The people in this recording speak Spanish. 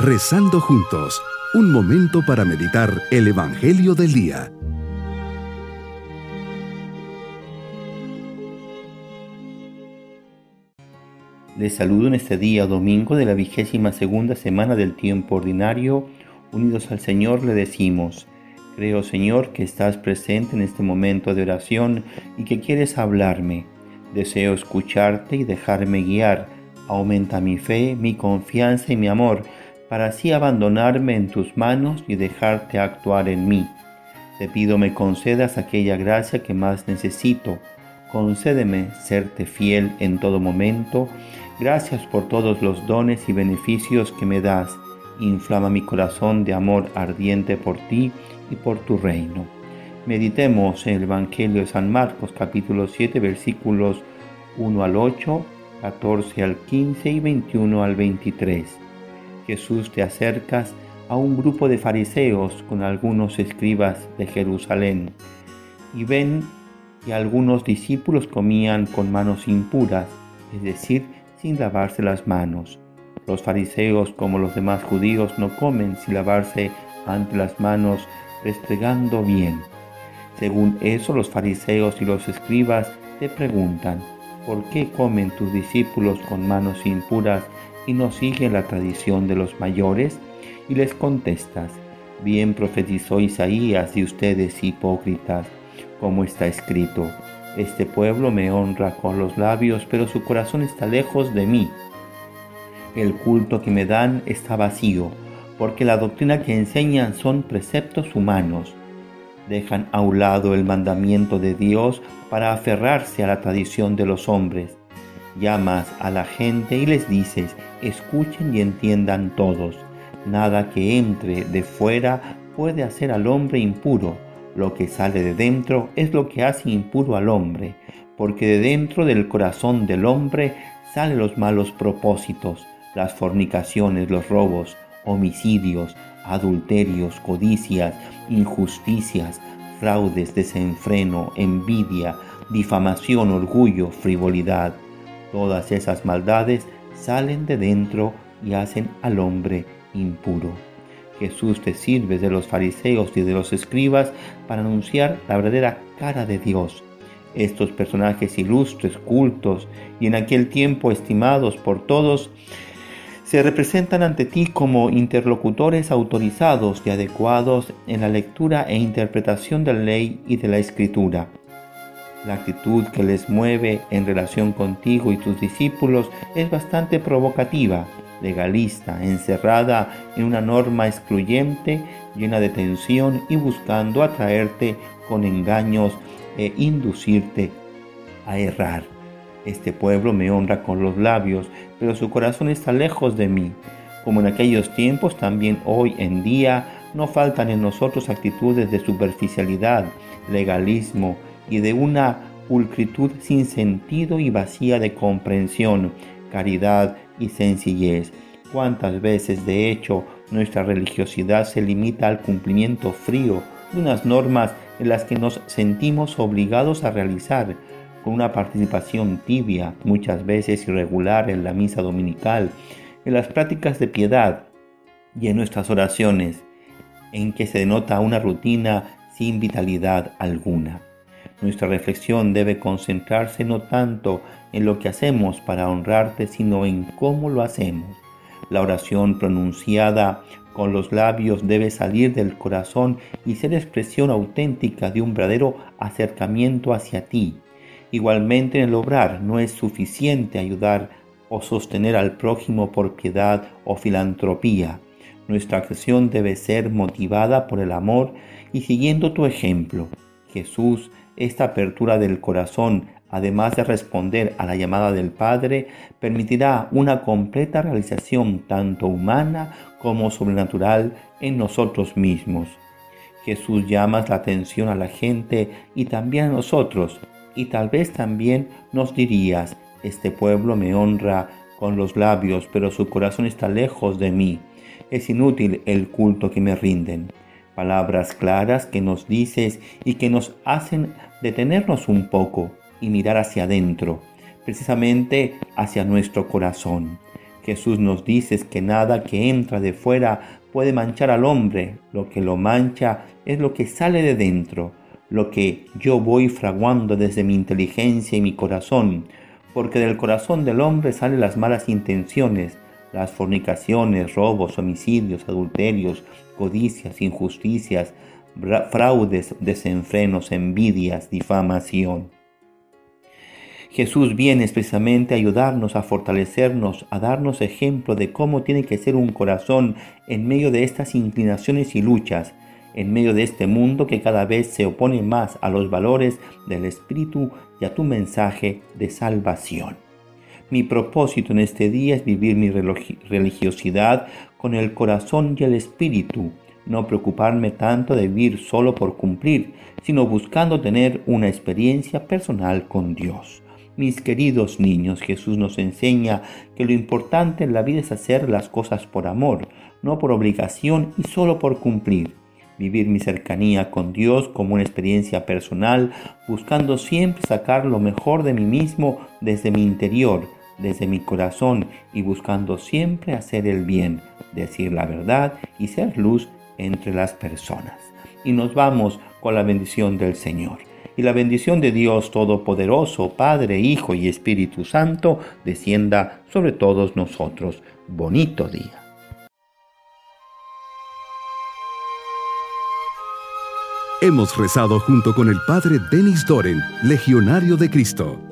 Rezando juntos, un momento para meditar el Evangelio del Día. Les saludo en este día domingo de la vigésima segunda semana del tiempo ordinario. Unidos al Señor le decimos, creo Señor que estás presente en este momento de oración y que quieres hablarme. Deseo escucharte y dejarme guiar Aumenta mi fe, mi confianza y mi amor, para así abandonarme en tus manos y dejarte actuar en mí. Te pido me concedas aquella gracia que más necesito. Concédeme serte fiel en todo momento. Gracias por todos los dones y beneficios que me das. Inflama mi corazón de amor ardiente por ti y por tu reino. Meditemos en el Evangelio de San Marcos capítulo 7 versículos 1 al 8 14 al 15 y 21 al 23. Jesús te acercas a un grupo de fariseos con algunos escribas de Jerusalén y ven que algunos discípulos comían con manos impuras, es decir, sin lavarse las manos. Los fariseos, como los demás judíos, no comen sin lavarse ante las manos, restregando bien. Según eso, los fariseos y los escribas te preguntan, ¿por qué comen tus discípulos con manos impuras y no siguen la tradición de los mayores? Y les contestas, bien profetizó Isaías y ustedes hipócritas, como está escrito, este pueblo me honra con los labios, pero su corazón está lejos de mí. El culto que me dan está vacío, porque la doctrina que enseñan son preceptos humanos dejan a un lado el mandamiento de Dios para aferrarse a la tradición de los hombres. Llamas a la gente y les dices, escuchen y entiendan todos. Nada que entre de fuera puede hacer al hombre impuro. Lo que sale de dentro es lo que hace impuro al hombre, porque de dentro del corazón del hombre salen los malos propósitos, las fornicaciones, los robos, homicidios, adulterios, codicias, injusticias, fraudes, desenfreno, envidia, difamación, orgullo, frivolidad. Todas esas maldades salen de dentro y hacen al hombre impuro. Jesús te sirve de los fariseos y de los escribas para anunciar la verdadera cara de Dios. Estos personajes ilustres, cultos y en aquel tiempo estimados por todos, se representan ante ti como interlocutores autorizados y adecuados en la lectura e interpretación de la ley y de la escritura. La actitud que les mueve en relación contigo y tus discípulos es bastante provocativa, legalista, encerrada en una norma excluyente, llena de tensión y buscando atraerte con engaños e inducirte a errar. Este pueblo me honra con los labios, pero su corazón está lejos de mí. Como en aquellos tiempos, también hoy en día no faltan en nosotros actitudes de superficialidad, legalismo y de una pulcritud sin sentido y vacía de comprensión, caridad y sencillez. ¿Cuántas veces, de hecho, nuestra religiosidad se limita al cumplimiento frío de unas normas en las que nos sentimos obligados a realizar, con una participación tibia, muchas veces irregular en la misa dominical, en las prácticas de piedad y en nuestras oraciones, en que se denota una rutina sin vitalidad alguna. Nuestra reflexión debe concentrarse no tanto en lo que hacemos para honrarte, sino en cómo lo hacemos. La oración pronunciada con los labios debe salir del corazón y ser expresión auténtica de un verdadero acercamiento hacia ti, Igualmente en el obrar no es suficiente ayudar o sostener al prójimo por piedad o filantropía. Nuestra acción debe ser motivada por el amor y siguiendo tu ejemplo. Jesús, esta apertura del corazón, además de responder a la llamada del Padre, permitirá una completa realización tanto humana como sobrenatural en nosotros mismos. Jesús llama la atención a la gente y también a nosotros y tal vez también nos dirías, este pueblo me honra con los labios, pero su corazón está lejos de mí. Es inútil el culto que me rinden. Palabras claras que nos dices y que nos hacen detenernos un poco y mirar hacia adentro, precisamente hacia nuestro corazón. Jesús nos dice que nada que entra de fuera puede manchar al hombre, lo que lo mancha es lo que sale de dentro, lo que yo voy fraguando desde mi inteligencia y mi corazón, porque del corazón del hombre salen las malas intenciones, las fornicaciones, robos, homicidios, adulterios, codicias, injusticias, fraudes, desenfrenos, envidias, difamación. Jesús viene expresamente a ayudarnos, a fortalecernos, a darnos ejemplo de cómo tiene que ser un corazón en medio de estas inclinaciones y luchas, en medio de este mundo que cada vez se opone más a los valores del Espíritu y a tu mensaje de salvación. Mi propósito en este día es vivir mi religiosidad con el corazón y el espíritu, no preocuparme tanto de vivir solo por cumplir, sino buscando tener una experiencia personal con Dios. Mis queridos niños, Jesús nos enseña que lo importante en la vida es hacer las cosas por amor, no por obligación y solo por cumplir. Vivir mi cercanía con Dios como una experiencia personal, buscando siempre sacar lo mejor de mí mismo desde mi interior, desde mi corazón y buscando siempre hacer el bien, decir la verdad y ser luz entre las personas. Y nos vamos con la bendición del Señor. Y la bendición de Dios Todopoderoso, Padre, Hijo y Espíritu Santo, descienda sobre todos nosotros. Bonito día. Hemos rezado junto con el Padre Denis Doren, Legionario de Cristo.